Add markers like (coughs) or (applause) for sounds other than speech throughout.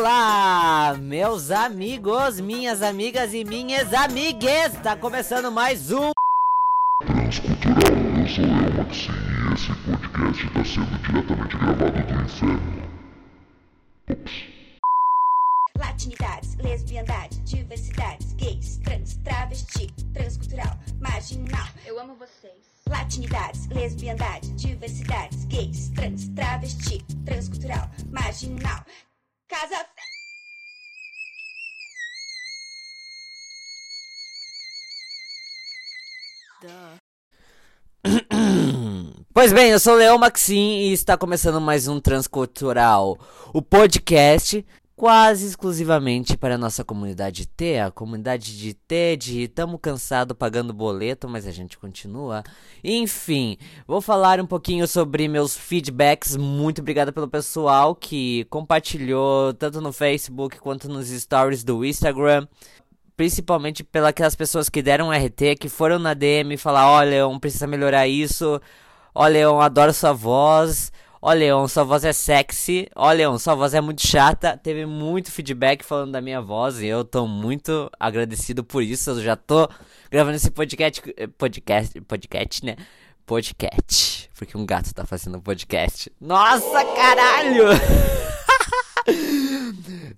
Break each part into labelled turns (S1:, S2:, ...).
S1: Olá, meus amigos, minhas amigas e minhas amigues! Tá começando mais um
S2: Transcultural, eu sou eu, Maxi, e esse podcast está sendo diretamente gravado do inferno. Ops.
S3: Latinidades, lesbiandade, diversidades, gays, trans, travesti, transcultural, marginal.
S4: Eu amo vocês.
S3: Latinidades, lesbiandade, diversidades, gays, trans, travesti, transcultural, marginal. Casa (coughs)
S1: Pois bem, eu sou o Leão Maxim e está começando mais um Transcultural, o podcast quase exclusivamente para a nossa comunidade T, a comunidade de T, de tamo cansado pagando boleto, mas a gente continua. Enfim, vou falar um pouquinho sobre meus feedbacks. Muito obrigado pelo pessoal que compartilhou tanto no Facebook quanto nos stories do Instagram principalmente pelas pessoas que deram RT, que foram na DM falar, ó, Leon, precisa melhorar isso. Ó, Leon, adoro sua voz. Ó, Leon, sua voz é sexy. Ó, Leon, sua voz é muito chata. Teve muito feedback falando da minha voz e eu tô muito agradecido por isso. Eu já tô gravando esse podcast, podcast, podcast, né? Podcast, porque um gato tá fazendo podcast. Nossa, caralho! (laughs)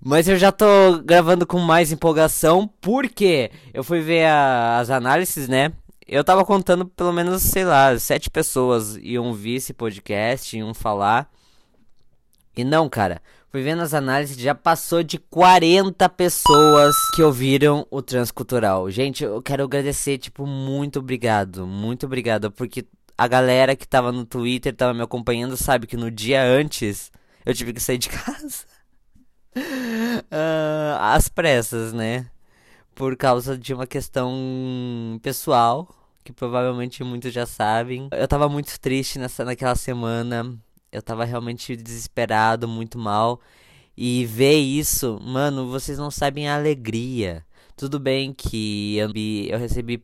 S1: Mas eu já tô gravando com mais empolgação, porque eu fui ver a, as análises, né? Eu tava contando pelo menos, sei lá, sete pessoas iam ver esse podcast, iam falar. E não, cara, fui vendo as análises, já passou de 40 pessoas que ouviram o Transcultural. Gente, eu quero agradecer, tipo, muito obrigado, muito obrigado, porque a galera que tava no Twitter, tava me acompanhando, sabe que no dia antes eu tive que sair de (laughs) casa. Uh, às pressas, né? Por causa de uma questão pessoal, que provavelmente muitos já sabem. Eu tava muito triste nessa, naquela semana. Eu tava realmente desesperado, muito mal. E ver isso, mano, vocês não sabem a alegria. Tudo bem que eu, eu recebi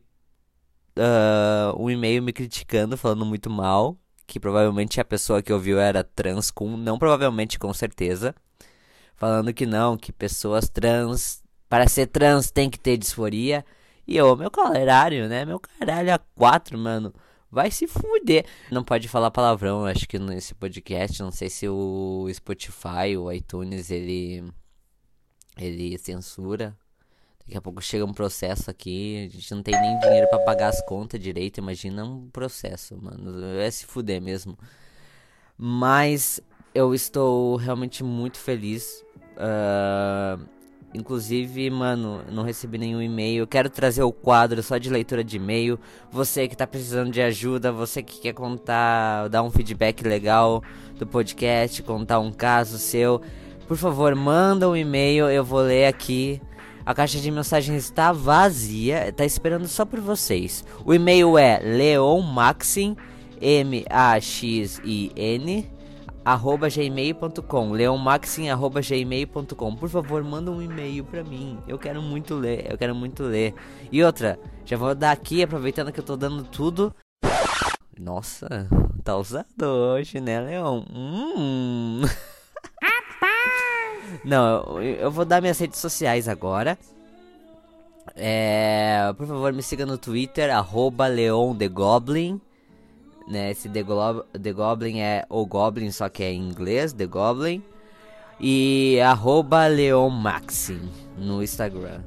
S1: uh, um e-mail me criticando, falando muito mal. Que provavelmente a pessoa que ouviu era trans com. Não provavelmente, com certeza falando que não, que pessoas trans, para ser trans tem que ter disforia. E eu, meu caralho, né? Meu caralho a quatro, mano. Vai se fuder. Não pode falar palavrão, acho que nesse podcast. Não sei se o Spotify, o iTunes, ele. Ele censura. Daqui a pouco chega um processo aqui. A gente não tem nem dinheiro para pagar as contas direito. Imagina um processo, mano. É se fuder mesmo. Mas eu estou realmente muito feliz Uh, inclusive, mano, não recebi nenhum e-mail. Quero trazer o quadro só de leitura de e-mail. Você que tá precisando de ajuda, você que quer contar, dar um feedback legal do podcast, contar um caso seu, por favor, manda um e-mail, eu vou ler aqui. A caixa de mensagens está vazia, tá esperando só por vocês. O e-mail é leonmaxin, M-A-X-I-N, arroba gmail.com leonmaxim arroba gmail.com por favor manda um e-mail pra mim. Eu quero muito ler eu quero muito ler. E outra já vou dar aqui aproveitando que eu tô dando tudo. Nossa tá usado hoje né Leon? Hum. (laughs) não eu, eu vou dar minhas redes sociais agora. É, por favor me siga no Twitter arroba leon the goblin né? Esse The, Glo The Goblin é o Goblin, só que é em inglês, The Goblin. E arroba Leonmaxim no Instagram.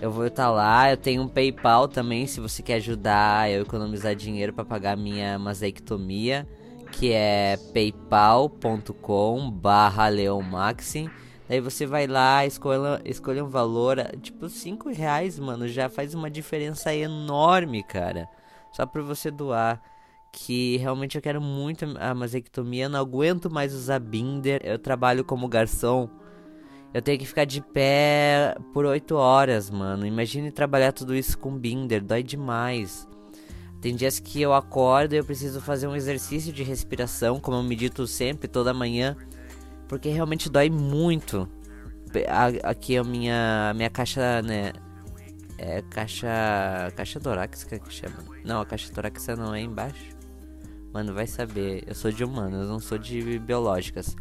S1: Eu vou estar lá, eu tenho um PayPal também, se você quer ajudar eu economizar dinheiro para pagar minha masectomia, que é paypal.com barra leonmaxim. Daí você vai lá, escolha, escolha um valor, tipo 5 reais, mano, já faz uma diferença enorme, cara. Só pra você doar que realmente eu quero muito a masectomia, não aguento mais usar binder. Eu trabalho como garçom. Eu tenho que ficar de pé por 8 horas, mano. Imagine trabalhar tudo isso com binder, dói demais. Tem dias que eu acordo e eu preciso fazer um exercício de respiração, como eu medito sempre, toda manhã, porque realmente dói muito. Aqui é a minha, minha caixa, né? É caixa. Caixa torácica que chama. Não, a caixa torácica não é embaixo. Mano, vai saber. Eu sou de humanas, não sou de biológicas.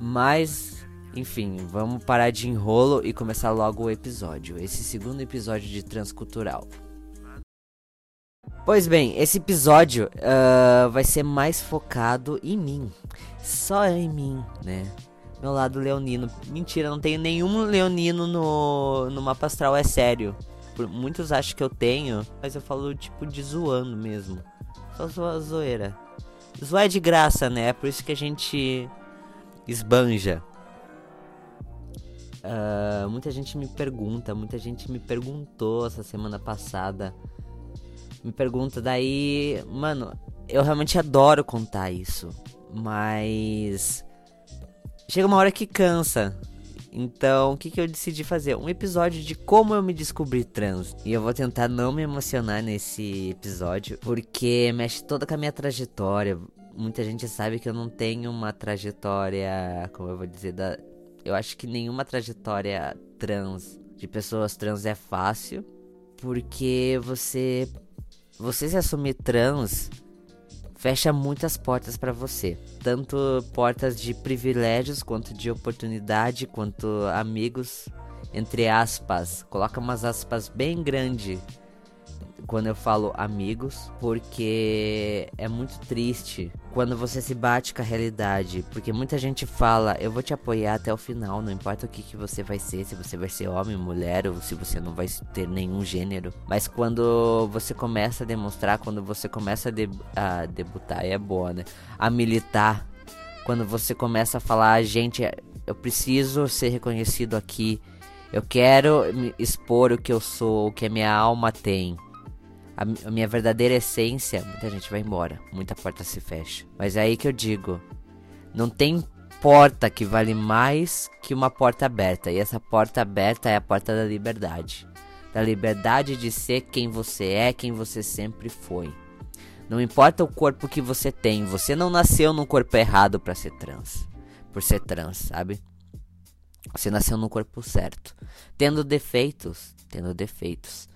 S1: Mas Enfim, vamos parar de enrolo e começar logo o episódio. Esse segundo episódio de Transcultural. Pois bem, esse episódio uh, vai ser mais focado em mim. Só em mim, né? Meu lado leonino. Mentira, não tenho nenhum leonino no, no mapa astral, é sério. Muitos acham que eu tenho, mas eu falo tipo de zoando mesmo. Só zoa zoeira. Zoar é de graça, né? É por isso que a gente esbanja. Uh, muita gente me pergunta, muita gente me perguntou essa semana passada. Me pergunta, daí, mano, eu realmente adoro contar isso. Mas. Chega uma hora que cansa. Então, o que, que eu decidi fazer? Um episódio de como eu me descobri trans. E eu vou tentar não me emocionar nesse episódio, porque mexe toda com a minha trajetória. Muita gente sabe que eu não tenho uma trajetória, como eu vou dizer, da... eu acho que nenhuma trajetória trans de pessoas trans é fácil, porque você você se assumir trans fecha muitas portas para você, tanto portas de privilégios quanto de oportunidade, quanto amigos, entre aspas. Coloca umas aspas bem grande quando eu falo amigos, porque é muito triste quando você se bate com a realidade, porque muita gente fala, eu vou te apoiar até o final, não importa o que, que você vai ser, se você vai ser homem, mulher, ou se você não vai ter nenhum gênero. Mas quando você começa a demonstrar, quando você começa a, de a debutar, é boa, né? A militar, quando você começa a falar, gente, eu preciso ser reconhecido aqui. Eu quero expor o que eu sou, o que a minha alma tem a, minha verdadeira essência, muita gente vai embora, muita porta se fecha. Mas é aí que eu digo, não tem porta que vale mais que uma porta aberta. E essa porta aberta é a porta da liberdade. Da liberdade de ser quem você é, quem você sempre foi. Não importa o corpo que você tem, você não nasceu num corpo errado para ser trans. Por ser trans, sabe? Você nasceu no corpo certo. Tendo defeitos, tendo defeitos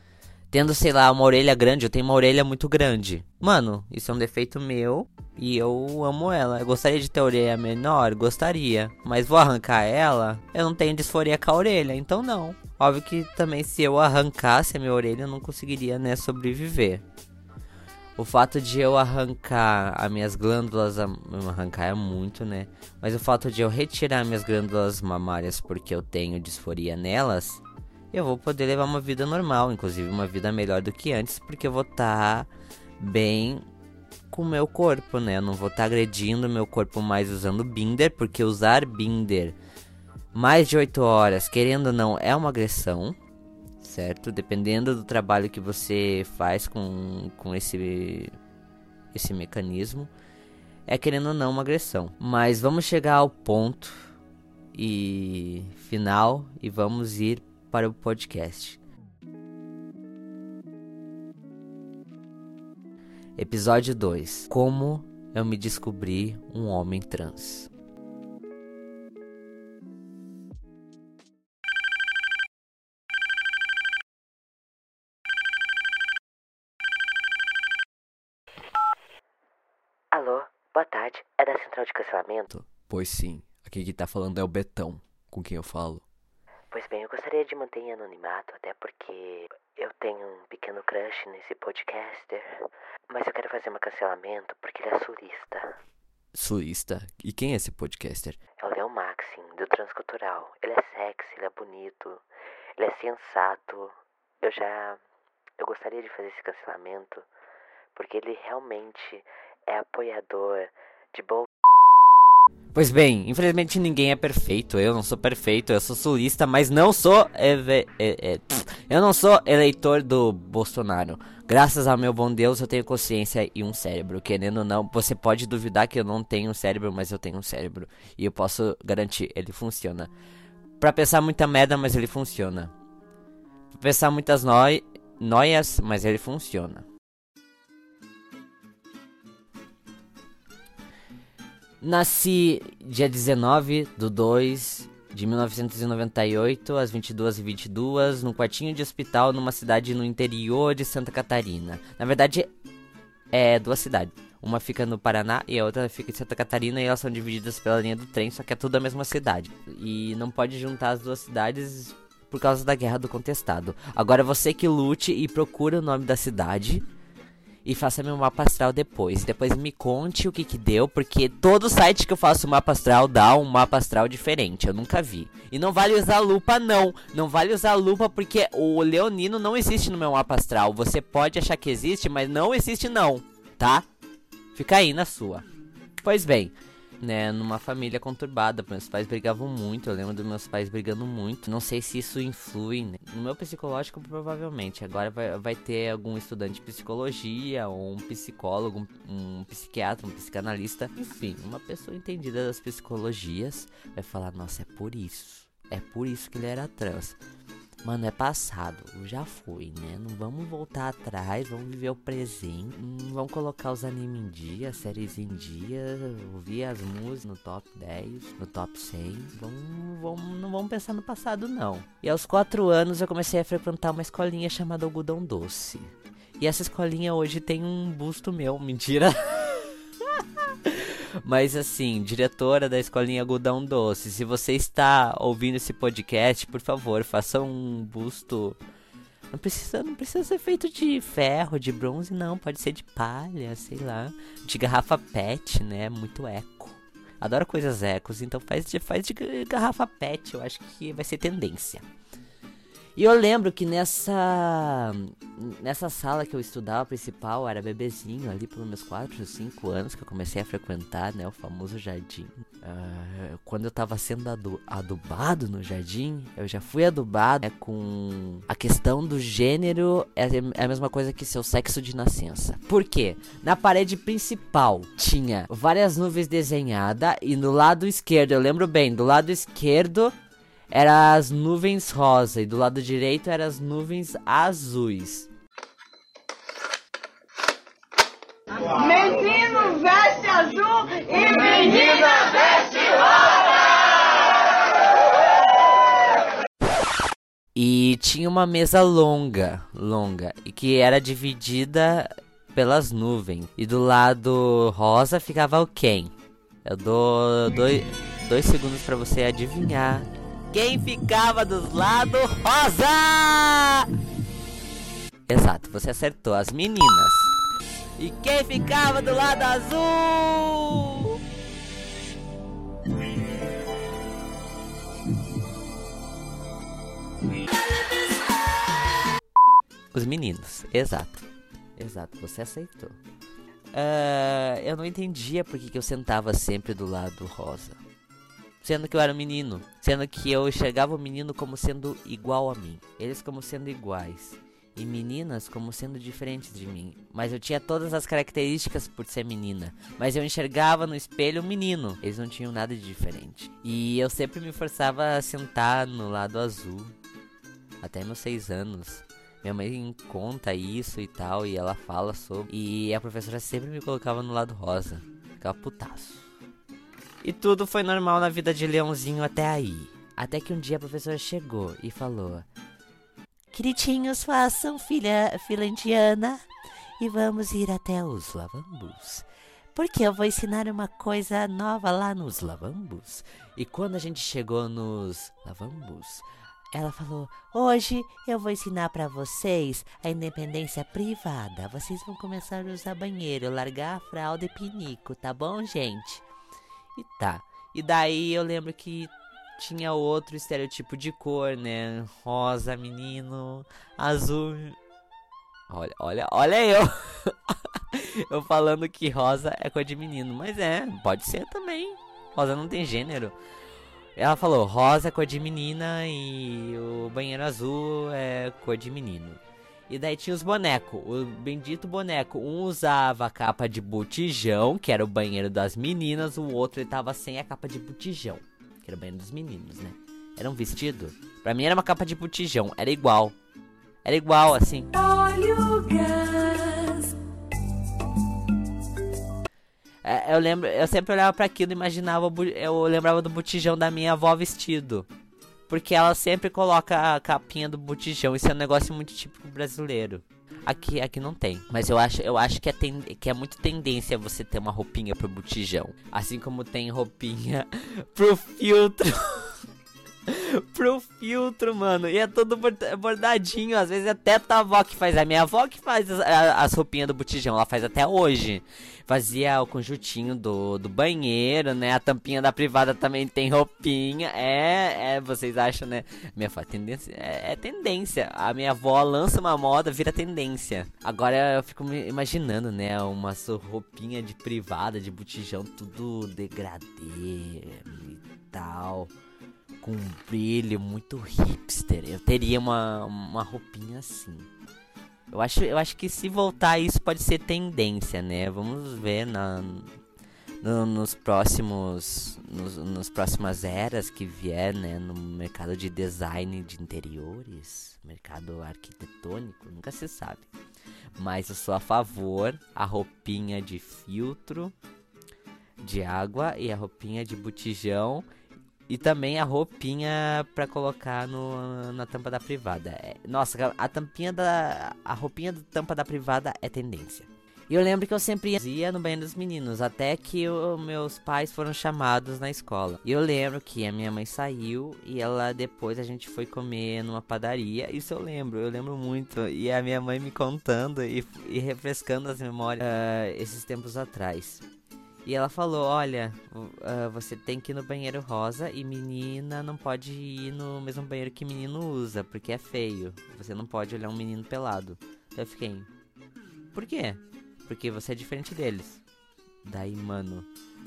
S1: tendo, sei lá, uma orelha grande, eu tenho uma orelha muito grande. Mano, isso é um defeito meu e eu amo ela. Eu gostaria de ter orelha menor? Gostaria. Mas vou arrancar ela? Eu não tenho disforia com a orelha, então não. Óbvio que também se eu arrancasse a minha orelha, eu não conseguiria, né, sobreviver. O fato de eu arrancar as minhas glândulas, arrancar é muito, né? Mas o fato de eu retirar minhas glândulas mamárias porque eu tenho disforia nelas, eu vou poder levar uma vida normal, inclusive uma vida melhor do que antes, porque eu vou estar tá bem com o meu corpo, né? Eu não vou estar tá agredindo meu corpo mais usando binder, porque usar binder mais de 8 horas, querendo ou não, é uma agressão, certo? Dependendo do trabalho que você faz com, com esse, esse mecanismo, é querendo ou não uma agressão. Mas vamos chegar ao ponto e final e vamos ir para o podcast. Episódio 2: Como eu me descobri um homem trans.
S4: Alô, boa tarde. É da central de cancelamento?
S1: Pois sim, aqui que tá falando é o Betão, com quem eu falo.
S4: Pois bem, eu gostaria de manter em anonimato, até porque eu tenho um pequeno crush nesse podcaster. Mas eu quero fazer um cancelamento porque ele é sulista.
S1: Sulista? E quem é esse podcaster?
S4: É o Leon Maxim, do Transcultural. Ele é sexy, ele é bonito, ele é sensato. Eu já. Eu gostaria de fazer esse cancelamento porque ele realmente é apoiador de Bolsonaro
S1: Pois bem, infelizmente ninguém é perfeito. Eu não sou perfeito, eu sou sulista, mas não sou. É, é, eu não sou eleitor do Bolsonaro. Graças ao meu bom Deus, eu tenho consciência e um cérebro. Querendo ou não, você pode duvidar que eu não tenho um cérebro, mas eu tenho um cérebro. E eu posso garantir, ele funciona. Pra pensar muita merda, mas ele funciona. Pra pensar muitas noi noias, mas ele funciona. Nasci dia 19 do 2 de 1998, às 22h22, num quartinho de hospital numa cidade no interior de Santa Catarina. Na verdade, é duas cidades. Uma fica no Paraná e a outra fica em Santa Catarina e elas são divididas pela linha do trem, só que é tudo a mesma cidade. E não pode juntar as duas cidades por causa da guerra do contestado. Agora você que lute e procura o nome da cidade e faça meu mapa astral depois. Depois me conte o que que deu, porque todo site que eu faço mapa astral dá um mapa astral diferente. Eu nunca vi. E não vale usar lupa não. Não vale usar lupa porque o leonino não existe no meu mapa astral. Você pode achar que existe, mas não existe não, tá? Fica aí na sua. Pois bem, né, numa família conturbada, meus pais brigavam muito, eu lembro dos meus pais brigando muito. Não sei se isso influi né? no meu psicológico, provavelmente. Agora vai, vai ter algum estudante de psicologia, ou um psicólogo, um, um psiquiatra, um psicanalista, enfim, uma pessoa entendida das psicologias vai falar: Nossa, é por isso. É por isso que ele era trans. Mano, é passado, já foi, né? Não vamos voltar atrás, vamos viver o presente. Hum, vamos colocar os animes em dia, séries em dia, ouvir as músicas no top 10, no top 100. Vamos, vamos, não vamos pensar no passado, não. E aos 4 anos eu comecei a frequentar uma escolinha chamada Algodão Doce. E essa escolinha hoje tem um busto meu, mentira. (laughs) Mas assim, diretora da escolinha Algodão Doce, se você está ouvindo esse podcast, por favor, faça um busto. Não precisa, não precisa ser feito de ferro, de bronze, não. Pode ser de palha, sei lá. De garrafa PET, né? Muito eco. Adoro coisas ecos, então faz de, faz de garrafa PET. Eu acho que vai ser tendência. E eu lembro que nessa nessa sala que eu estudava principal, era bebezinho ali pelos meus 4 ou 5 anos que eu comecei a frequentar, né, o famoso jardim. Uh, quando eu tava sendo adu adubado no jardim, eu já fui adubado né, com a questão do gênero é, é a mesma coisa que seu sexo de nascença. Por quê? Na parede principal tinha várias nuvens desenhadas e no lado esquerdo, eu lembro bem, do lado esquerdo era as nuvens rosa e do lado direito eram as nuvens azuis.
S5: Menino veste azul e menina veste rosa!
S1: E tinha uma mesa longa, longa, e que era dividida pelas nuvens. E do lado rosa ficava o quem? Eu dou dois, dois segundos para você adivinhar quem ficava dos lados rosa. Exato, você acertou, as meninas. E quem ficava do lado azul? Os meninos, exato. Exato, você aceitou. Uh, eu não entendia por que, que eu sentava sempre do lado rosa sendo que eu era menino, sendo que eu enxergava o menino como sendo igual a mim, eles como sendo iguais. E meninas como sendo diferentes de mim. Mas eu tinha todas as características por ser menina. Mas eu enxergava no espelho um menino. Eles não tinham nada de diferente. E eu sempre me forçava a sentar no lado azul. Até meus seis anos. Minha mãe conta isso e tal. E ela fala sobre. E a professora sempre me colocava no lado rosa. Ficava putaço. E tudo foi normal na vida de Leãozinho até aí. Até que um dia a professora chegou e falou: Queridinhos, façam filha, fila indiana e vamos ir até os lavambus. Porque eu vou ensinar uma coisa nova lá nos lavambus. E quando a gente chegou nos lavambus, ela falou: Hoje eu vou ensinar para vocês a independência privada. Vocês vão começar a usar banheiro, largar a fralda e pinico, tá bom, gente? E tá. E daí eu lembro que tinha outro estereotipo de cor, né? Rosa, menino, azul. Olha, olha, olha eu. (laughs) eu falando que rosa é cor de menino, mas é, pode ser também. Rosa não tem gênero. Ela falou, rosa é cor de menina e o banheiro azul é cor de menino. E daí tinha os bonecos. O bendito boneco. Um usava a capa de botijão, que era o banheiro das meninas. O outro ele tava sem a capa de botijão, que era o banheiro dos meninos, né? Era um vestido. Pra mim era uma capa de botijão. Era igual. Era igual, assim. Olha o gás. É, eu lembro, eu sempre olhava para aquilo e imaginava, eu lembrava do botijão da minha avó vestido. Porque ela sempre coloca a capinha do botijão. Isso é um negócio muito típico brasileiro. Aqui, aqui não tem. Mas eu acho, eu acho que, é ten, que é muito tendência você ter uma roupinha pro botijão. Assim como tem roupinha (laughs) pro filtro. (laughs) pro filtro, mano. E é todo bordadinho. Às vezes é até tua avó que faz. A minha avó que faz as, as roupinhas do botijão. Ela faz até hoje. Fazia o conjuntinho do, do banheiro, né? A tampinha da privada também tem roupinha. É, é, vocês acham, né? Minha avó, tendência, é, é tendência. A minha avó lança uma moda, vira tendência. Agora eu fico me imaginando, né? Uma roupinha de privada, de botijão, tudo degradê e tal com um brilho muito hipster. Eu teria uma, uma roupinha assim. Eu acho, eu acho que se voltar isso pode ser tendência, né? Vamos ver na, no, nos próximos nos, nos próximas eras que vier, né, no mercado de design de interiores, mercado arquitetônico, nunca se sabe. Mas eu sou a favor a roupinha de filtro de água e a roupinha de botijão e também a roupinha para colocar no, na tampa da privada. É, nossa, a tampinha da. A roupinha da tampa da privada é tendência. E eu lembro que eu sempre ia no banheiro dos meninos, até que o, meus pais foram chamados na escola. E eu lembro que a minha mãe saiu e ela depois a gente foi comer numa padaria. Isso eu lembro, eu lembro muito. E a minha mãe me contando e, e refrescando as memórias uh, esses tempos atrás. E ela falou: Olha, uh, você tem que ir no banheiro rosa e menina não pode ir no mesmo banheiro que menino usa, porque é feio. Você não pode olhar um menino pelado. Então eu fiquei: Por quê? Porque você é diferente deles. Daí, mano.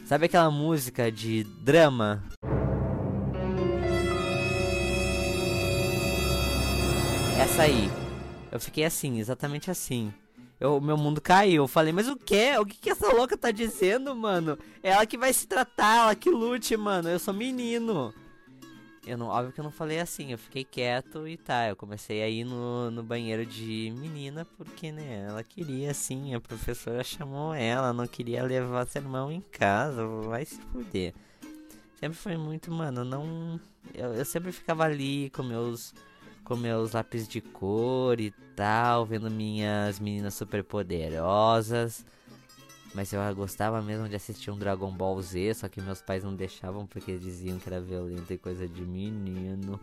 S1: Sabe aquela música de drama? Essa aí. Eu fiquei assim, exatamente assim. Eu, meu mundo caiu. Eu falei, mas o quê? O que, que essa louca tá dizendo, mano? É ela que vai se tratar, ela que lute, mano. Eu sou menino. Eu não, óbvio que eu não falei assim, eu fiquei quieto e tá, eu comecei a ir no, no banheiro de menina porque, né, ela queria assim, a professora chamou ela, não queria levar sermão em casa, vai se fuder. Sempre foi muito, mano, não. Eu, eu sempre ficava ali com meus com meus lápis de cor e tal, vendo minhas meninas super poderosas. Mas eu gostava mesmo de assistir um Dragon Ball Z, só que meus pais não deixavam porque diziam que era violento e coisa de menino.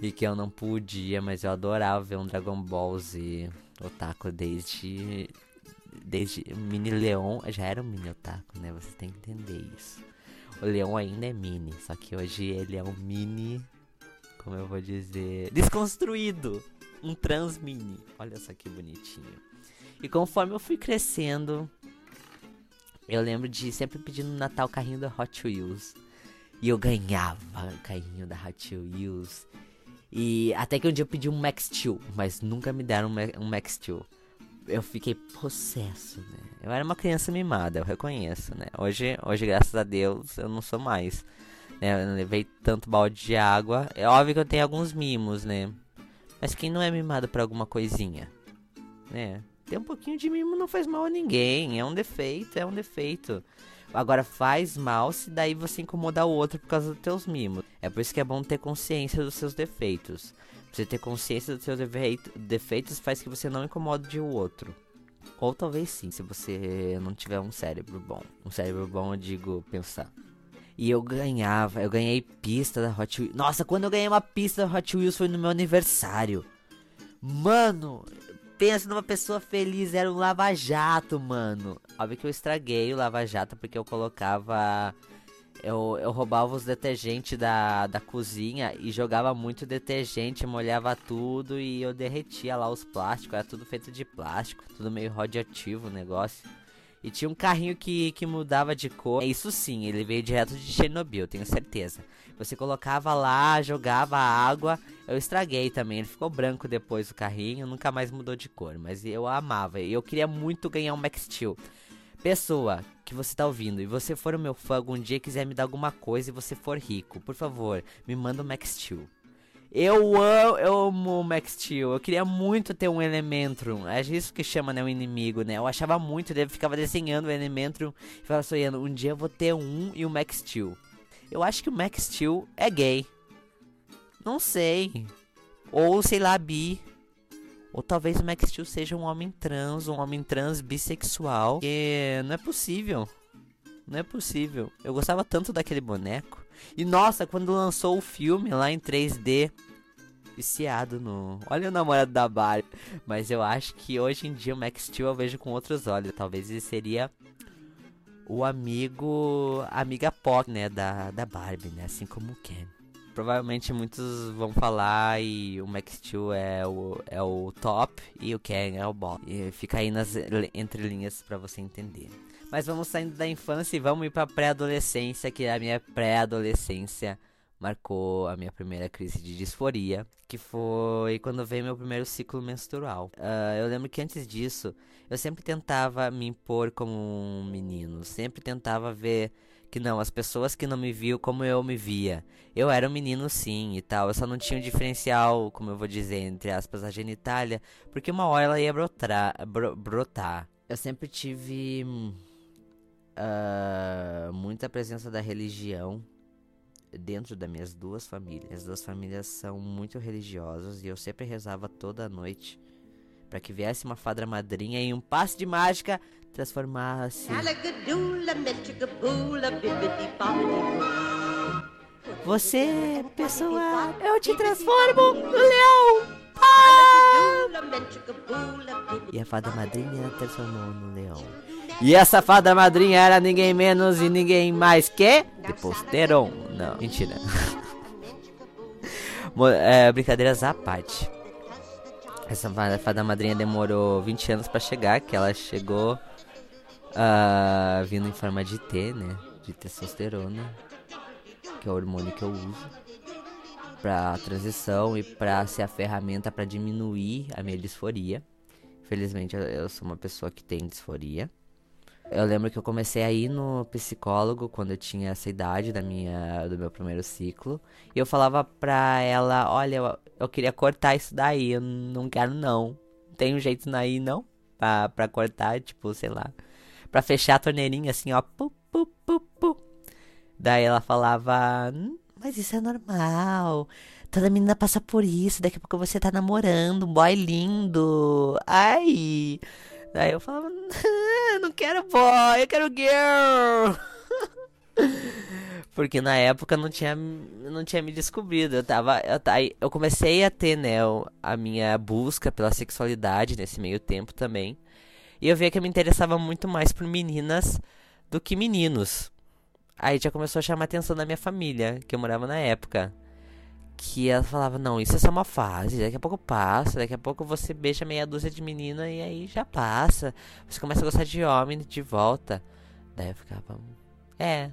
S1: E que eu não podia, mas eu adorava ver um Dragon Ball Z otaku desde. Desde Mini Leon já era um mini otaku, né? Você tem que entender isso. O Leon ainda é mini, só que hoje ele é um mini como eu vou dizer, desconstruído. Um trans mini. Olha só que bonitinho. E conforme eu fui crescendo, eu lembro de sempre pedir no Natal carrinho da Hot Wheels. E eu ganhava o carrinho da Hot Wheels. E até que um dia eu pedi um Max Steel, mas nunca me deram um Max Steel. Eu fiquei possesso, né? Eu era uma criança mimada, eu reconheço, né? Hoje, hoje graças a Deus, eu não sou mais né? Eu não levei tanto balde de água. É óbvio que eu tenho alguns mimos, né? Mas quem não é mimado por alguma coisinha, né? Ter um pouquinho de mimo não faz mal a ninguém. É um defeito, é um defeito. Agora faz mal se daí você incomodar o outro por causa dos teus mimos. É por isso que é bom ter consciência dos seus defeitos. Você ter consciência dos seus defeitos faz que você não incomode o outro. Ou talvez sim, se você não tiver um cérebro bom. Um cérebro bom, eu digo, pensar. E eu ganhava, eu ganhei pista da Hot Wheels. Nossa, quando eu ganhei uma pista da Hot Wheels foi no meu aniversário. Mano, pensa numa pessoa feliz, era um lava-jato, mano. Óbvio que eu estraguei o lava-jato porque eu colocava. Eu, eu roubava os detergentes da, da cozinha e jogava muito detergente, molhava tudo e eu derretia lá os plásticos. Era tudo feito de plástico, tudo meio radioativo o negócio. E tinha um carrinho que, que mudava de cor. Isso sim, ele veio direto de Chernobyl, tenho certeza. Você colocava lá, jogava água. Eu estraguei também, ele ficou branco depois o carrinho, nunca mais mudou de cor. Mas eu amava, e eu queria muito ganhar um Max Steel. Pessoa que você tá ouvindo e você for o meu fã algum dia quiser me dar alguma coisa e você for rico, por favor, me manda um Max Steel. Eu amo, eu amo o Max Steel. Eu queria muito ter um Elementrum. É isso que chama, né? O um inimigo, né? Eu achava muito, ele ficava desenhando o Elementrum e ficava sonhando. Um dia eu vou ter um e o Max Steel. Eu acho que o Max Steel é gay. Não sei. Ou sei lá, bi. Ou talvez o Max Steel seja um homem trans, um homem trans bissexual. Que não é possível. Não é possível. Eu gostava tanto daquele boneco. E nossa, quando lançou o filme lá em 3D, viciado no. Olha o namorado da Barbie. Mas eu acho que hoje em dia o Max Steel eu vejo com outros olhos. Talvez ele seria o amigo. Amiga pop, né? Da, da Barbie, né? Assim como o Ken. Provavelmente muitos vão falar e o Max Steel é o, é o top e o Ken é o bottom. E fica aí nas entrelinhas para você entender. Mas vamos saindo da infância e vamos ir pra pré-adolescência, que a minha pré-adolescência marcou a minha primeira crise de disforia, que foi quando veio meu primeiro ciclo menstrual. Uh, eu lembro que antes disso, eu sempre tentava me impor como um menino, sempre tentava ver que não, as pessoas que não me viam como eu me via. Eu era um menino sim e tal, eu só não tinha um diferencial, como eu vou dizer, entre aspas, a genitália, porque uma hora ela ia brotar. Bro, brotar. Eu sempre tive uh, muita presença da religião dentro das minhas duas famílias. As duas famílias são muito religiosas e eu sempre rezava toda noite para que viesse uma fada madrinha e um passe de mágica transformasse. Você, pessoa, eu te transformo no leão. Ah! E a fada madrinha transformou no leão. E essa fada madrinha era ninguém menos e ninguém mais que Deposteron. Não, mentira. (laughs) é, brincadeiras à parte. Essa fada madrinha demorou 20 anos para chegar, que ela chegou uh, vindo em forma de T, né? De testosterona, que é o hormônio que eu uso para transição e para ser a ferramenta para diminuir a minha disforia. Felizmente eu sou uma pessoa que tem disforia. Eu lembro que eu comecei a ir no psicólogo quando eu tinha essa idade da minha, do meu primeiro ciclo. E eu falava pra ela, olha, eu, eu queria cortar isso daí, eu não quero não. Tem um jeito daí não? Pra, pra cortar, tipo, sei lá. Pra fechar a torneirinha assim, ó. Pu, pu, pu, pu. Daí ela falava, hum, mas isso é normal. Toda menina passa por isso. Daqui a pouco você tá namorando, um boy lindo. Ai. Daí eu falava, não quero boy, eu quero girl. (laughs) Porque na época não tinha, não tinha me descobrido. Eu tava. Eu, eu comecei a ter, né, a minha busca pela sexualidade nesse meio tempo também. E eu via que eu me interessava muito mais por meninas do que meninos. Aí já começou a chamar a atenção da minha família, que eu morava na época que ela falava, não, isso é só uma fase, daqui a pouco passa, daqui a pouco você beija meia dúzia de menina e aí já passa. Você começa a gostar de homem de volta. Daí eu ficava, é,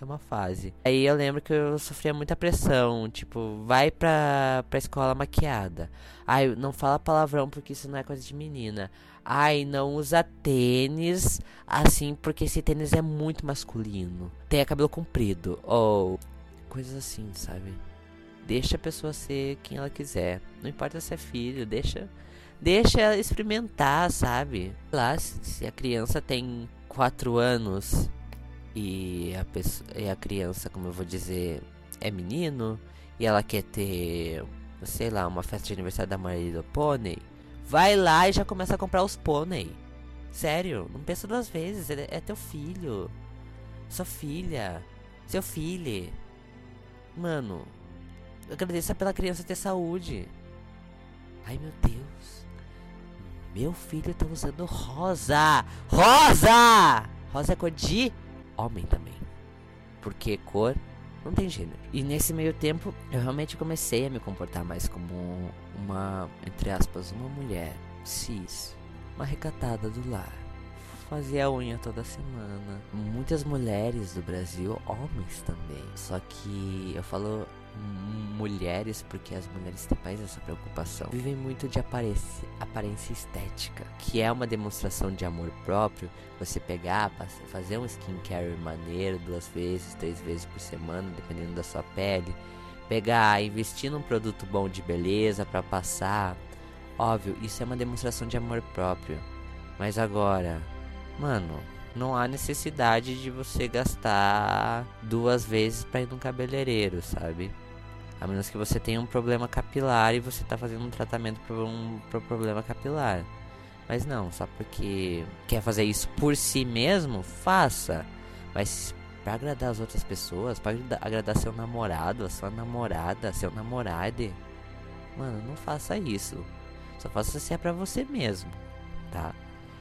S1: é uma fase. Aí eu lembro que eu sofria muita pressão, tipo, vai pra, pra escola maquiada. Ai, não fala palavrão porque isso não é coisa de menina. Ai, não usa tênis assim porque esse tênis é muito masculino. Tenha cabelo comprido, ou coisas assim, sabe? Deixa a pessoa ser quem ela quiser. Não importa se é filho, deixa. Deixa ela experimentar, sabe? Lá, se a criança tem 4 anos e a, pessoa, e a criança, como eu vou dizer, é menino e ela quer ter, sei lá, uma festa de aniversário da Maria do Pônei, vai lá e já começa a comprar os pônei. Sério, não pensa duas vezes, é, é teu filho, sua filha, seu filho. Mano, Agradeça pela criança ter saúde. Ai meu Deus. Meu filho tá usando rosa. Rosa! Rosa é cor de homem também. Porque cor não tem gênero. E nesse meio tempo, eu realmente comecei a me comportar mais como uma, entre aspas, uma mulher cis, uma recatada do lar. Fazia a unha toda semana. Muitas mulheres do Brasil, homens também. Só que eu falo mulheres, porque as mulheres têm mais essa preocupação, vivem muito de aparência, estética, que é uma demonstração de amor próprio. Você pegar, fazer um skincare maneiro duas vezes, três vezes por semana, dependendo da sua pele. Pegar, investir num produto bom de beleza para passar. Óbvio, isso é uma demonstração de amor próprio. Mas agora, mano, não há necessidade de você gastar duas vezes para ir num cabeleireiro, sabe? A menos que você tenha um problema capilar e você tá fazendo um tratamento para um pro problema capilar. Mas não, só porque quer fazer isso por si mesmo, faça. Mas para agradar as outras pessoas, para agradar seu namorado, a sua namorada, seu namorado, mano, não faça isso. Só faça se é para você mesmo, tá?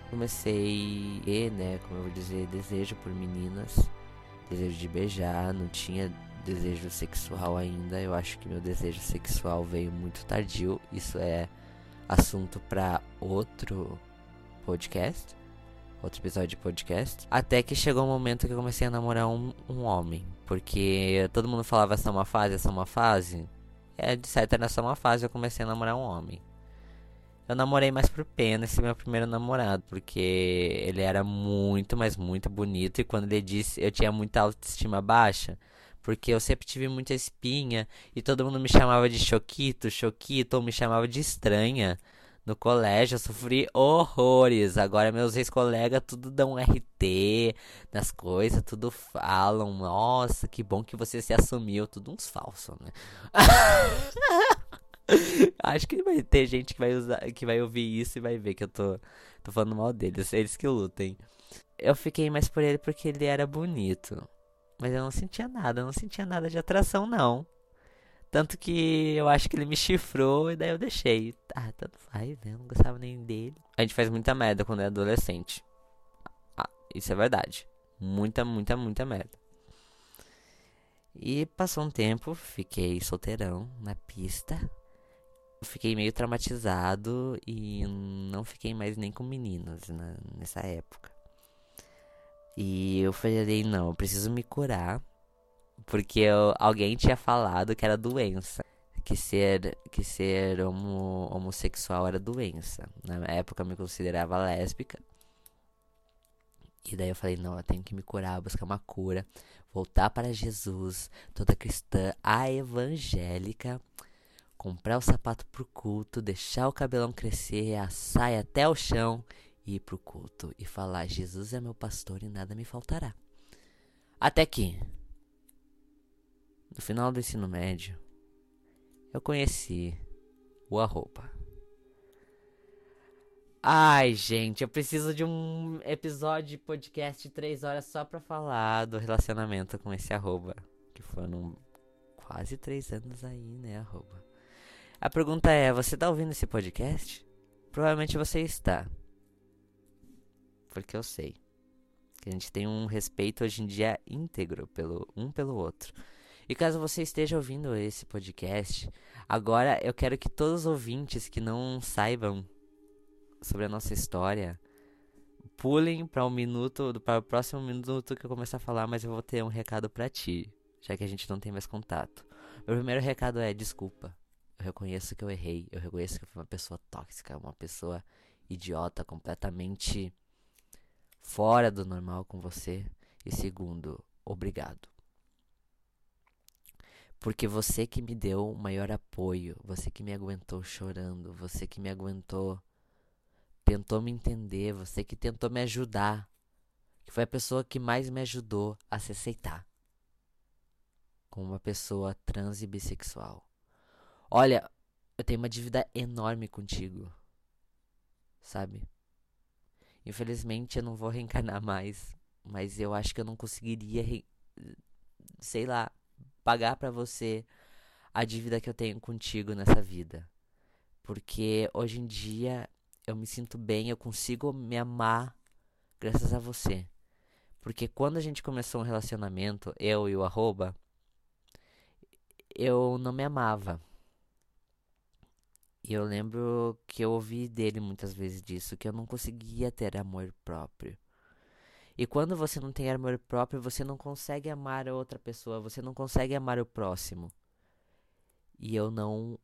S1: Comecei, e, né, como eu vou dizer, desejo por meninas, desejo de beijar, não tinha desejo sexual ainda. Eu acho que meu desejo sexual veio muito tardio. Isso é assunto para outro podcast, outro episódio de podcast. Até que chegou o um momento que eu comecei a namorar um, um homem, porque todo mundo falava essa é uma fase, essa é uma fase. É, de certo era só uma fase, eu comecei a namorar um homem. Eu namorei mais por pena esse meu primeiro namorado, porque ele era muito, mas muito bonito. E quando ele disse, eu tinha muita autoestima baixa porque eu sempre tive muita espinha e todo mundo me chamava de Choquito, Choquito, ou me chamava de estranha. No colégio eu sofri horrores. Agora meus ex-colegas tudo dão RT nas coisas, tudo falam. Nossa, que bom que você se assumiu. Tudo uns falsos, né? (laughs) Acho que vai ter gente que vai usar, que vai ouvir isso e vai ver que eu tô, tô falando mal deles. Eles que lutem. Eu fiquei mais por ele porque ele era bonito. Mas eu não sentia nada, eu não sentia nada de atração, não. Tanto que eu acho que ele me chifrou e daí eu deixei. Ah, tanto faz, né? Eu não gostava nem dele. A gente faz muita merda quando é adolescente. Ah, isso é verdade. Muita, muita, muita merda. E passou um tempo, fiquei solteirão na pista. Fiquei meio traumatizado e não fiquei mais nem com meninos na, nessa época. E eu falei, não, eu preciso me curar. Porque eu, alguém tinha falado que era doença. Que ser, que ser homo, homossexual era doença. Na época eu me considerava lésbica. E daí eu falei, não, eu tenho que me curar, buscar uma cura. Voltar para Jesus, toda cristã, a evangélica. Comprar o sapato pro culto, deixar o cabelão crescer, a saia até o chão ir pro culto e falar: Jesus é meu pastor e nada me faltará. Até que, no final do ensino médio, eu conheci o arroba. Ai, gente, eu preciso de um episódio de podcast de 3 horas só pra falar do relacionamento com esse arroba. Que foram quase 3 anos aí, né, arroba. A pergunta é: você tá ouvindo esse podcast? Provavelmente você está porque eu sei que a gente tem um respeito hoje em dia íntegro pelo um pelo outro. E caso você esteja ouvindo esse podcast, agora eu quero que todos os ouvintes que não saibam sobre a nossa história pulem para um minuto, para o próximo minuto que eu começar a falar, mas eu vou ter um recado para ti, já que a gente não tem mais contato. Meu primeiro recado é desculpa. Eu reconheço que eu errei, eu reconheço que eu fui uma pessoa tóxica, uma pessoa idiota, completamente fora do normal com você. E segundo, obrigado. Porque você que me deu o maior apoio, você que me aguentou chorando, você que me aguentou, tentou me entender, você que tentou me ajudar, que foi a pessoa que mais me ajudou a se aceitar como uma pessoa trans e bissexual. Olha, eu tenho uma dívida enorme contigo, sabe? Infelizmente eu não vou reencarnar mais, mas eu acho que eu não conseguiria, re... sei lá, pagar para você a dívida que eu tenho contigo nessa vida. Porque hoje em dia eu me sinto bem, eu consigo me amar graças a você. Porque quando a gente começou um relacionamento, eu e o arroba, eu não me amava. E eu lembro que eu ouvi dele muitas vezes disso, que eu não conseguia ter amor próprio. E quando você não tem amor próprio, você não consegue amar a outra pessoa, você não consegue amar o próximo. E eu não.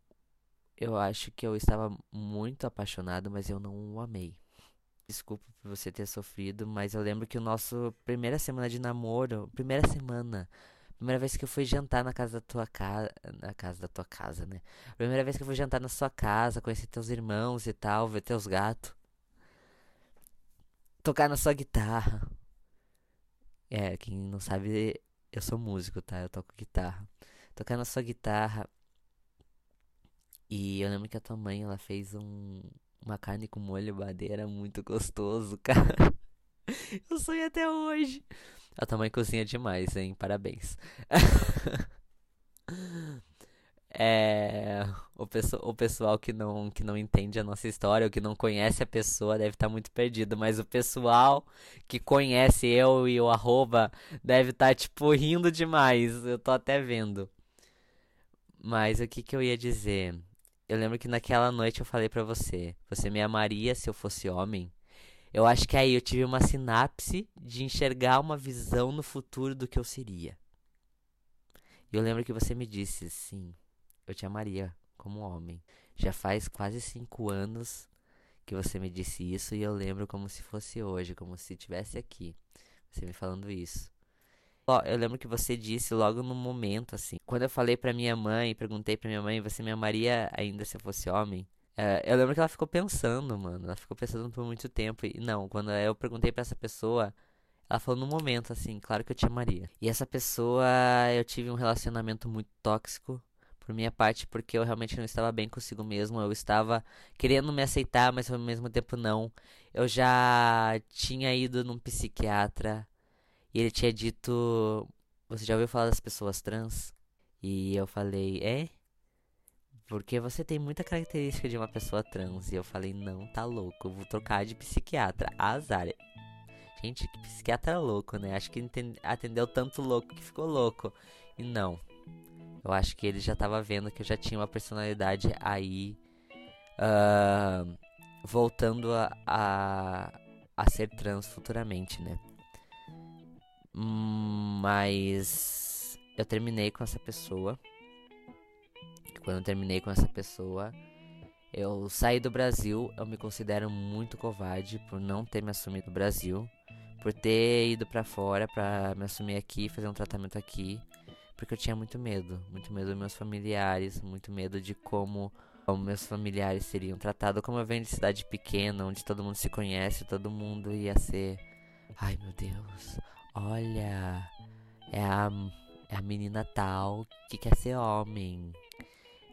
S1: Eu acho que eu estava muito apaixonado, mas eu não o amei. Desculpa por você ter sofrido, mas eu lembro que o nosso primeira semana de namoro, primeira semana, Primeira vez que eu fui jantar na casa da tua casa. Na casa da tua casa, né? Primeira vez que eu fui jantar na sua casa, conhecer teus irmãos e tal, ver teus gatos. Tocar na sua guitarra. É, quem não sabe, eu sou músico, tá? Eu toco guitarra. Tocar na sua guitarra E eu lembro que a tua mãe, ela fez um, uma carne com molho badeira muito gostoso, (laughs) cara. Eu sonho até hoje. A tua mãe cozinha demais, hein? Parabéns. (laughs) É, o, pessoal, o pessoal que não, que não entende a nossa história, ou que não conhece a pessoa, deve estar tá muito perdido. Mas o pessoal que conhece eu e o arroba deve estar, tá, tipo, rindo demais. Eu tô até vendo. Mas o que, que eu ia dizer? Eu lembro que naquela noite eu falei pra você: Você me amaria se eu fosse homem? Eu acho que aí eu tive uma sinapse de enxergar uma visão no futuro do que eu seria. E eu lembro que você me disse, sim, eu te amaria como homem. Já faz quase cinco anos que você me disse isso e eu lembro como se fosse hoje, como se estivesse aqui. Você me falando isso. Eu lembro que você disse logo no momento, assim. Quando eu falei pra minha mãe, perguntei pra minha mãe, você me amaria ainda se eu fosse homem? É, eu lembro que ela ficou pensando, mano. Ela ficou pensando por muito tempo. E não, quando eu perguntei pra essa pessoa, ela falou no momento, assim, claro que eu te amaria. E essa pessoa, eu tive um relacionamento muito tóxico por minha parte, porque eu realmente não estava bem consigo mesmo. Eu estava querendo me aceitar, mas ao mesmo tempo não. Eu já tinha ido num psiquiatra e ele tinha dito: Você já ouviu falar das pessoas trans? E eu falei: É? Porque você tem muita característica de uma pessoa trans. E eu falei: Não, tá louco, vou trocar de psiquiatra. Azar. Gente, que psiquiatra louco, né? Acho que atendeu tanto louco que ficou louco. E não. Eu acho que ele já tava vendo que eu já tinha uma personalidade aí. Uh, voltando a, a, a ser trans futuramente, né? Mas eu terminei com essa pessoa. Quando eu terminei com essa pessoa, eu saí do Brasil. Eu me considero muito covarde por não ter me assumido no Brasil por ter ido para fora para me assumir aqui, fazer um tratamento aqui, porque eu tinha muito medo, muito medo dos meus familiares, muito medo de como, como meus familiares seriam tratados, como eu venho de cidade pequena, onde todo mundo se conhece, todo mundo ia ser, ai meu Deus, olha, é a é a menina tal que quer ser homem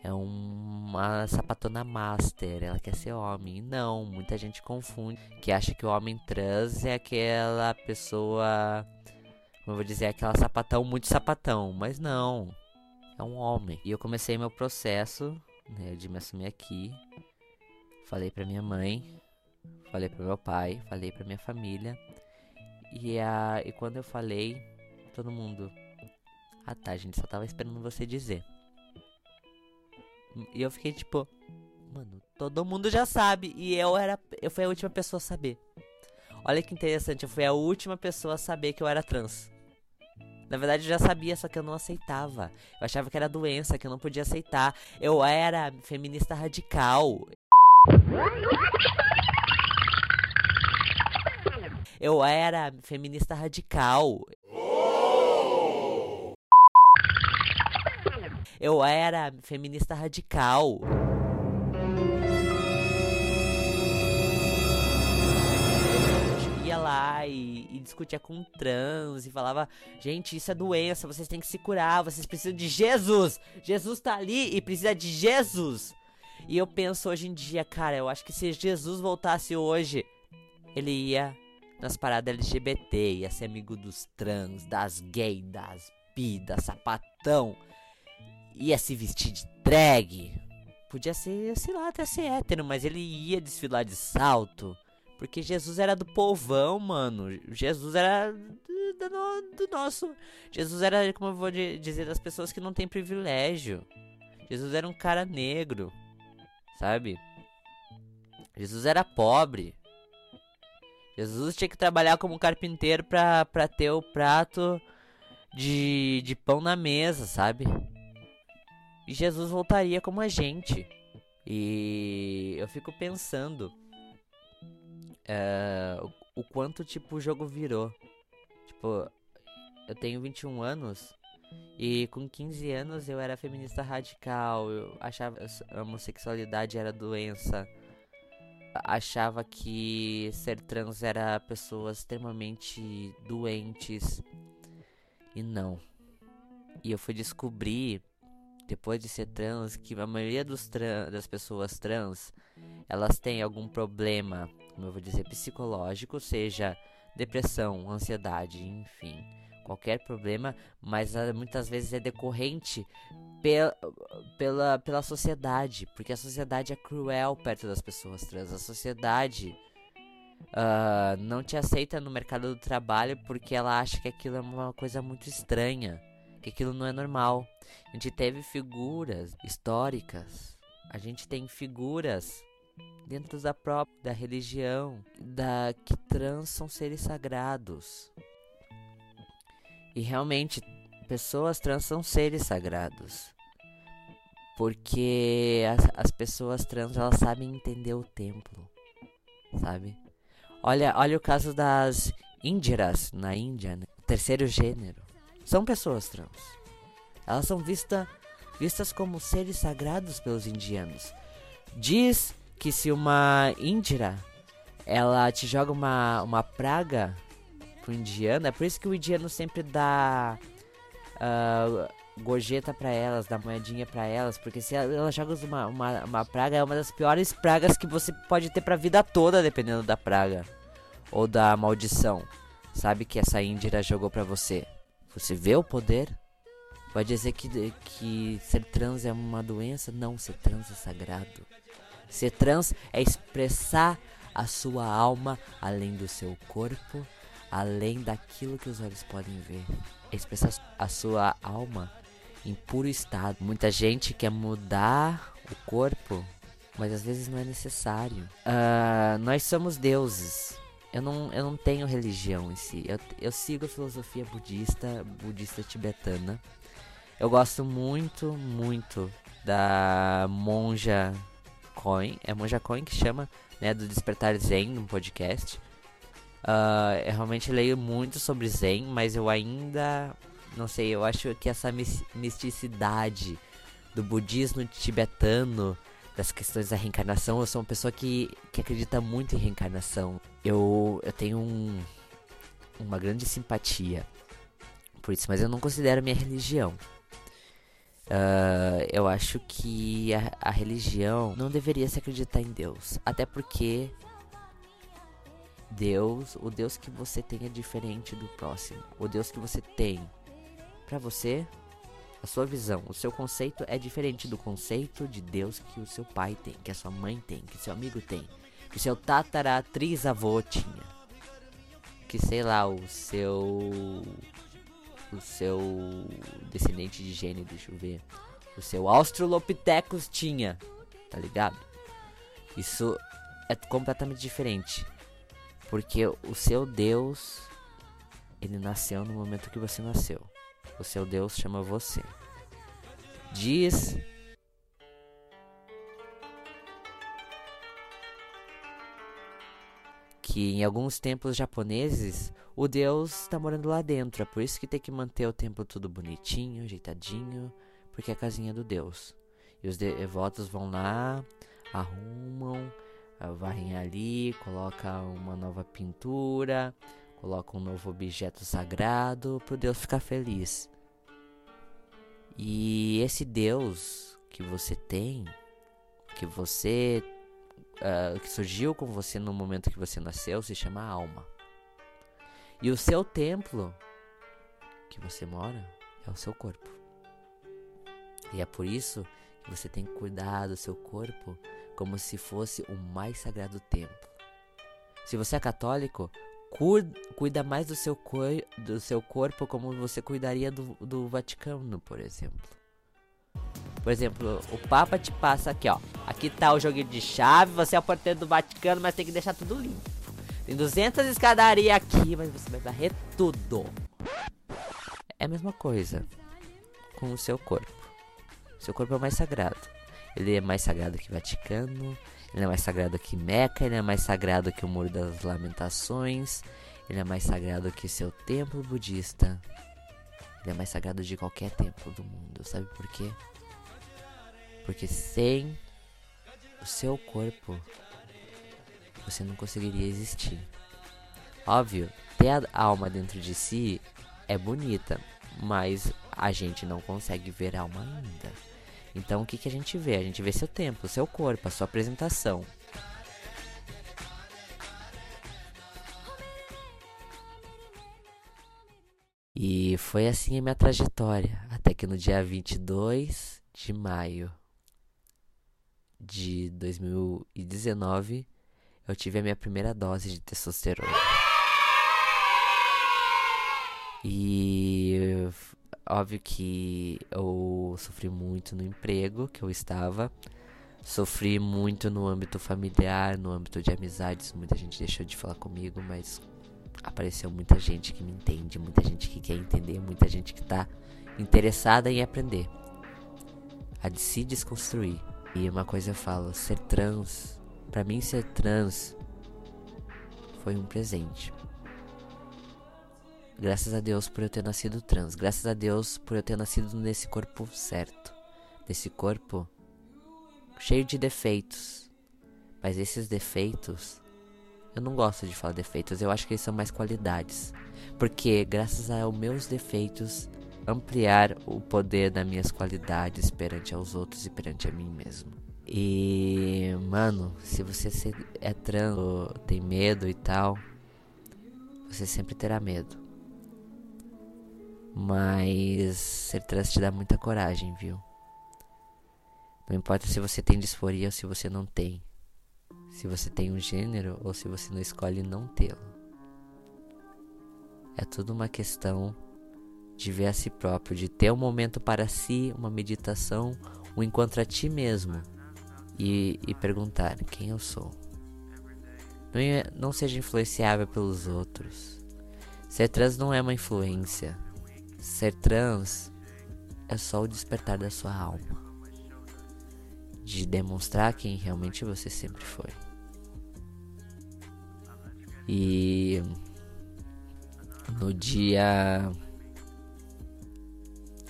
S1: é uma sapatona master, ela quer ser homem. não, muita gente confunde, que acha que o homem trans é aquela pessoa, como eu vou dizer, aquela sapatão muito sapatão, mas não, é um homem. E eu comecei meu processo, né, de me assumir aqui. Falei pra minha mãe, falei pro meu pai, falei pra minha família. E, a, e quando eu falei, todo mundo. Ah tá, a gente só tava esperando você dizer. E eu fiquei tipo, mano, todo mundo já sabe. E eu era. Eu fui a última pessoa a saber. Olha que interessante, eu fui a última pessoa a saber que eu era trans. Na verdade eu já sabia, só que eu não aceitava. Eu achava que era doença, que eu não podia aceitar. Eu era feminista radical. Eu era feminista radical. Eu era feminista radical. Ia lá e, e discutia com trans e falava: gente, isso é doença, vocês têm que se curar, vocês precisam de Jesus. Jesus tá ali e precisa de Jesus. E eu penso hoje em dia, cara, eu acho que se Jesus voltasse hoje, ele ia nas paradas LGBT, ia ser amigo dos trans, das gays, das bi, das sapatão ia se vestir de drag. Podia ser, sei lá, até ser hétero, mas ele ia desfilar de salto. Porque Jesus era do povão, mano. Jesus era do, do, do, nosso. Jesus era, como eu vou dizer, das pessoas que não têm privilégio. Jesus era um cara negro, sabe? Jesus era pobre. Jesus tinha que trabalhar como carpinteiro pra, pra ter o prato de, de pão na mesa, sabe? Jesus voltaria como a gente. E eu fico pensando é, o, quanto tipo o jogo virou. Tipo, eu tenho 21 anos e com 15 anos eu era feminista radical, eu achava a homossexualidade era doença. Achava que ser trans era pessoas extremamente doentes. E não. E eu fui descobrir depois de ser trans, que a maioria dos das pessoas trans, elas têm algum problema, como eu vou dizer, psicológico, seja depressão, ansiedade, enfim, qualquer problema, mas uh, muitas vezes é decorrente pela, pela, pela sociedade, porque a sociedade é cruel perto das pessoas trans. A sociedade uh, não te aceita no mercado do trabalho porque ela acha que aquilo é uma coisa muito estranha, que aquilo não é normal. A gente teve figuras históricas, a gente tem figuras dentro da própria da religião, da que trans são seres sagrados. E realmente, pessoas trans são seres sagrados. Porque as, as pessoas trans elas sabem entender o templo, sabe? Olha, olha o caso das índiras na Índia, né? terceiro gênero. São pessoas trans. Elas são vista, vistas como seres sagrados pelos indianos. Diz que se uma índira ela te joga uma, uma praga pro indiano, é por isso que o indiano sempre dá uh, gorjeta para elas, dá moedinha para elas, porque se ela joga uma, uma, uma praga, é uma das piores pragas que você pode ter pra vida toda, dependendo da praga ou da maldição. Sabe que essa índira jogou para você. Você vê o poder? Pode dizer que, que ser trans é uma doença? Não, ser trans é sagrado. Ser trans é expressar a sua alma além do seu corpo, além daquilo que os olhos podem ver. É expressar a sua alma em puro estado. Muita gente quer mudar o corpo, mas às vezes não é necessário. Uh, nós somos deuses. Eu não, eu não tenho religião em si. Eu, eu sigo a filosofia budista, budista tibetana. Eu gosto muito, muito da monja Coin. É monja Coin que chama, né, do Despertar Zen no podcast. Uh, eu realmente leio muito sobre Zen, mas eu ainda não sei, eu acho que essa misticidade do budismo tibetano, das questões da reencarnação, eu sou uma pessoa que, que acredita muito em reencarnação. Eu, eu tenho um, uma grande simpatia por isso, mas eu não considero minha religião. Uh, eu acho que a, a religião não deveria se acreditar em Deus. Até porque Deus, o Deus que você tem é diferente do próximo. O Deus que você tem para você, sua visão, o seu conceito é diferente do conceito de Deus que o seu pai tem, que a sua mãe tem, que seu amigo tem, que seu tataratrisavô tinha. Que sei lá, o seu o seu descendente de gênio, deixa eu ver. O seu Australopithecus tinha, tá ligado? Isso é completamente diferente. Porque o seu Deus, ele nasceu no momento que você nasceu. O seu Deus chama você. Diz que em alguns templos japoneses o Deus está morando lá dentro. É por isso que tem que manter o templo tudo bonitinho, ajeitadinho, porque é a casinha do Deus. E os devotos vão lá, arrumam, varrem ali, colocam uma nova pintura, coloca um novo objeto sagrado para o Deus ficar feliz. E esse Deus que você tem, que você uh, que surgiu com você no momento que você nasceu, se chama alma. E o seu templo que você mora é o seu corpo. E é por isso que você tem que cuidar do seu corpo como se fosse o mais sagrado templo. Se você é católico, cuida mais do seu, cor, do seu corpo como você cuidaria do, do Vaticano, por exemplo. Por exemplo, o Papa te passa aqui, ó. Aqui tá o joguinho de chave, você é o porteiro do Vaticano, mas tem que deixar tudo limpo. Tem 200 escadarias aqui, mas você vai varrer tudo. É a mesma coisa com o seu corpo. Seu corpo é mais sagrado. Ele é mais sagrado que o Vaticano, ele é mais sagrado que Meca, ele é mais sagrado que o Muro das Lamentações, ele é mais sagrado que seu templo budista. Ele é mais sagrado de qualquer templo do mundo. Sabe por quê? Porque sem o seu corpo você não conseguiria existir. Óbvio, ter a alma dentro de si é bonita, mas a gente não consegue ver a alma ainda. Então o que, que a gente vê? A gente vê seu tempo, seu corpo, a sua apresentação. E foi assim a minha trajetória, até que no dia 22 de maio de 2019 eu tive a minha primeira dose de testosterona. E óbvio que eu sofri muito no emprego que eu estava. Sofri muito no âmbito familiar, no âmbito de amizades. Muita gente deixou de falar comigo, mas apareceu muita gente que me entende, muita gente que quer entender, muita gente que tá interessada em aprender. A de se desconstruir. E uma coisa eu falo, ser trans, para mim ser trans foi um presente. Graças a Deus por eu ter nascido trans, graças a Deus por eu ter nascido nesse corpo certo, nesse corpo cheio de defeitos. Mas esses defeitos eu não gosto de falar defeitos, eu acho que eles são mais qualidades. Porque graças aos meus defeitos, ampliar o poder das minhas qualidades perante aos outros e perante a mim mesmo. E, mano, se você é trans, tem medo e tal, você sempre terá medo. Mas ser trans te dá muita coragem, viu? Não importa se você tem disforia ou se você não tem se você tem um gênero ou se você não escolhe não tê-lo. É tudo uma questão de ver a si próprio, de ter um momento para si, uma meditação, um encontro a ti mesmo e, e perguntar quem eu sou. Não, é, não seja influenciável pelos outros. Ser trans não é uma influência. Ser trans é só o despertar da sua alma. De demonstrar quem realmente você sempre foi. E no dia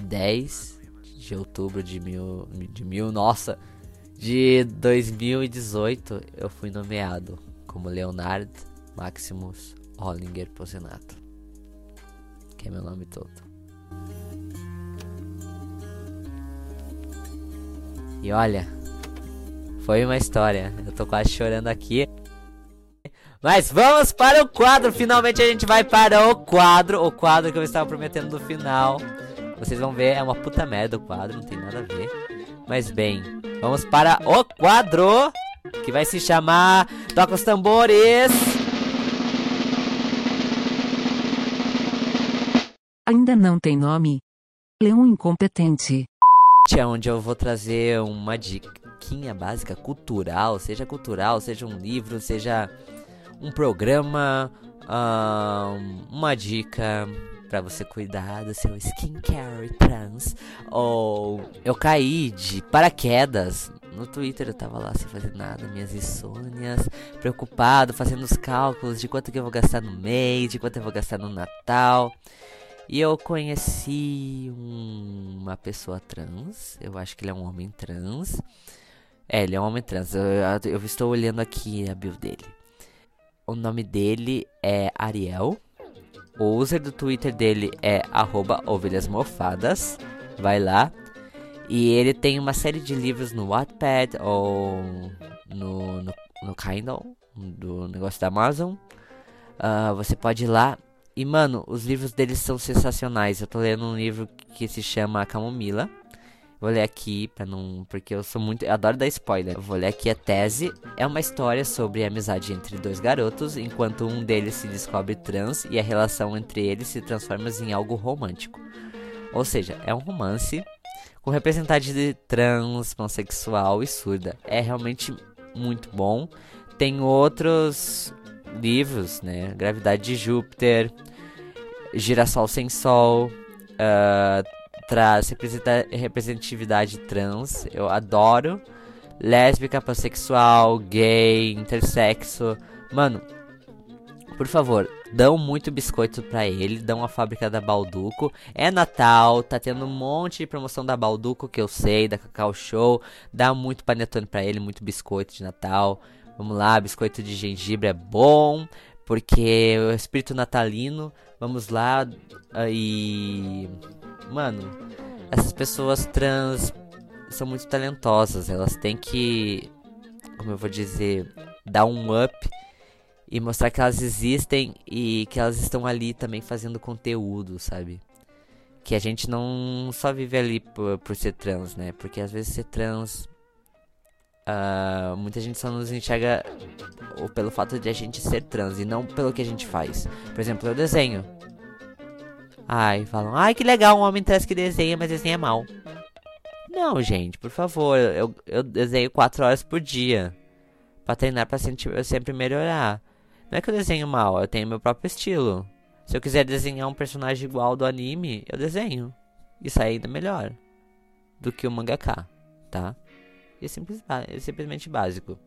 S1: 10 de outubro de mil, de mil, nossa, de 2018 eu fui nomeado como Leonard Maximus Hollinger Posenato, que é meu nome todo. E olha, foi uma história. Eu tô quase chorando aqui. Mas vamos para o quadro. Finalmente a gente vai para o quadro. O quadro que eu estava prometendo no final. Vocês vão ver, é uma puta merda o quadro, não tem nada a ver. Mas bem, vamos para o quadro. Que vai se chamar Toca os Tambores.
S6: Ainda não tem nome. Leão incompetente.
S1: É onde eu vou trazer uma diquinha básica cultural, seja cultural, seja um livro, seja um programa, uma dica para você cuidar do seu skincare trans. Ou eu caí de paraquedas no Twitter, eu tava lá sem fazer nada, minhas insônias, preocupado, fazendo os cálculos de quanto que eu vou gastar no mês, de quanto eu vou gastar no Natal. E eu conheci um, uma pessoa trans, eu acho que ele é um homem trans. É, ele é um homem trans. Eu, eu, estou olhando aqui a bio dele. O nome dele é Ariel. O user do Twitter dele é ovelhasmofadas. Vai lá. E ele tem uma série de livros no Wattpad ou no, no, no Kindle, do negócio da Amazon. Uh, você pode ir lá. E, mano, os livros dele são sensacionais. Eu tô lendo um livro que se chama Camomila. Vou ler aqui para não, porque eu sou muito, eu adoro dar spoiler. Eu vou ler aqui a tese. É uma história sobre a amizade entre dois garotos, enquanto um deles se descobre trans e a relação entre eles se transforma em algo romântico. Ou seja, é um romance com representante de trans, pansexual e surda. É realmente muito bom. Tem outros livros, né? Gravidade de Júpiter, Girassol sem Sol, uh, traz representatividade trans. Eu adoro. Lésbica, pansexual, gay, intersexo. Mano, por favor, dão muito biscoito pra ele, dão a fábrica da Balduco. É Natal, tá tendo um monte de promoção da Balduco que eu sei, da Cacau Show. Dá muito panetone pra ele, muito biscoito de Natal. Vamos lá, biscoito de gengibre é bom, porque o espírito natalino. Vamos lá uh, e mano, essas pessoas trans são muito talentosas, elas têm que, como eu vou dizer, dar um up e mostrar que elas existem e que elas estão ali também fazendo conteúdo, sabe? Que a gente não só vive ali por, por ser trans, né? Porque às vezes ser trans. Uh, muita gente só nos enxerga pelo fato de a gente ser trans e não pelo que a gente faz. Por exemplo, eu desenho. Ai, falam, ai que legal um homem trans que desenha, mas desenha mal. Não, gente, por favor, eu, eu desenho 4 horas por dia. Pra treinar pra sempre, sempre melhorar. Não é que eu desenho mal, eu tenho meu próprio estilo. Se eu quiser desenhar um personagem igual do anime, eu desenho. E sai ainda melhor do que o mangaka, tá? E é, simples, é simplesmente básico.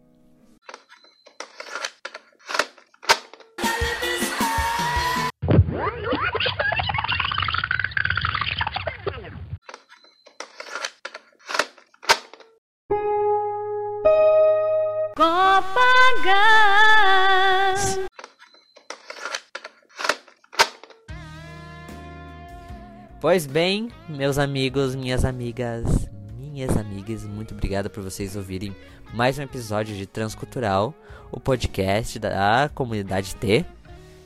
S1: Pois bem, meus amigos, minhas amigas, minhas amigas, muito obrigado por vocês ouvirem mais um episódio de Transcultural, o podcast da comunidade T.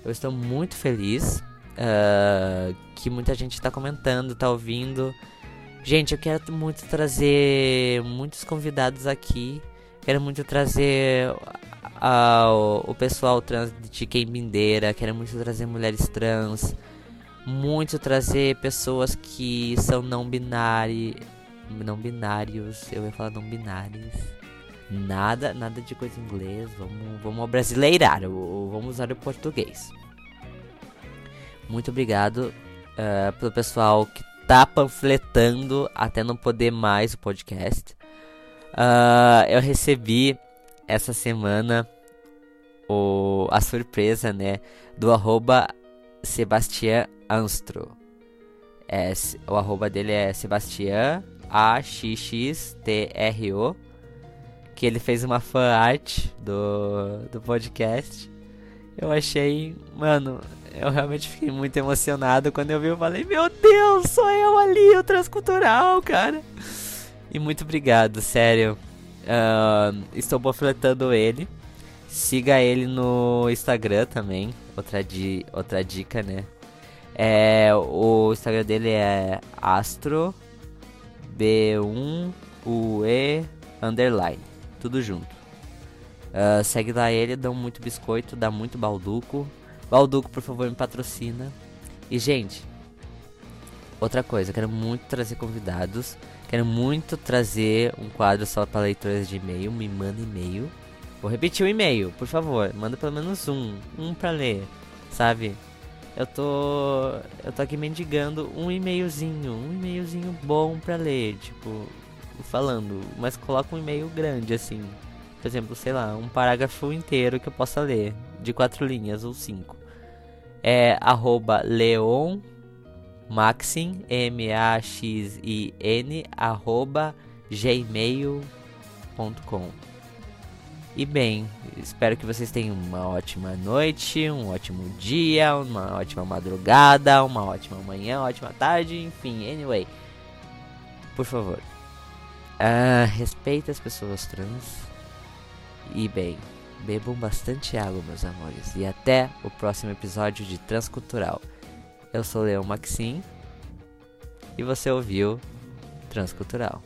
S1: Eu estou muito feliz uh, que muita gente está comentando, está ouvindo. Gente, eu quero muito trazer muitos convidados aqui Quero muito trazer o pessoal trans de Quembindeira. Quero muito trazer mulheres trans. Muito trazer pessoas que são não binários. Não binários. Eu ia falar não binários. Nada, nada de coisa em inglês. Vamos, vamos brasileirar. Vamos usar o português. Muito obrigado uh, pelo pessoal que tá panfletando até não poder mais o podcast. Uh, eu recebi essa semana o, a surpresa, né? Do arroba Sebastian Anstro. É, o arroba dele é Sebastian A-X-X-T-R-O. Que ele fez uma fan art do, do podcast. Eu achei, mano, eu realmente fiquei muito emocionado quando eu vi. Eu falei, meu Deus, sou eu ali, o transcultural, cara. E muito obrigado, sério. Uh, estou panfletando ele. Siga ele no Instagram também. Outra, di outra dica, né? É, o Instagram dele é astro b1ue underline. Tudo junto. Uh, segue lá ele, dá muito biscoito, dá muito balduco. Balduco, por favor, me patrocina. E, gente, outra coisa, quero muito trazer convidados. Quero muito trazer um quadro só para leitores de e-mail. Me manda e-mail. Vou repetir o e-mail, por favor. Manda pelo menos um. Um para ler, sabe? Eu tô. Eu tô aqui mendigando um e-mailzinho. Um e-mailzinho bom pra ler. Tipo, falando. Mas coloca um e-mail grande assim. Por exemplo, sei lá, um parágrafo inteiro que eu possa ler. De quatro linhas ou cinco. É arroba leon maxin, M-A-X-I-N, arroba gmail.com. E bem, espero que vocês tenham uma ótima noite, um ótimo dia, uma ótima madrugada, uma ótima manhã, ótima tarde, enfim, anyway. Por favor, uh, respeite as pessoas trans. E bem, bebam bastante água, meus amores. E até o próximo episódio de Transcultural. Eu sou Leão Maxim e você ouviu Transcultural.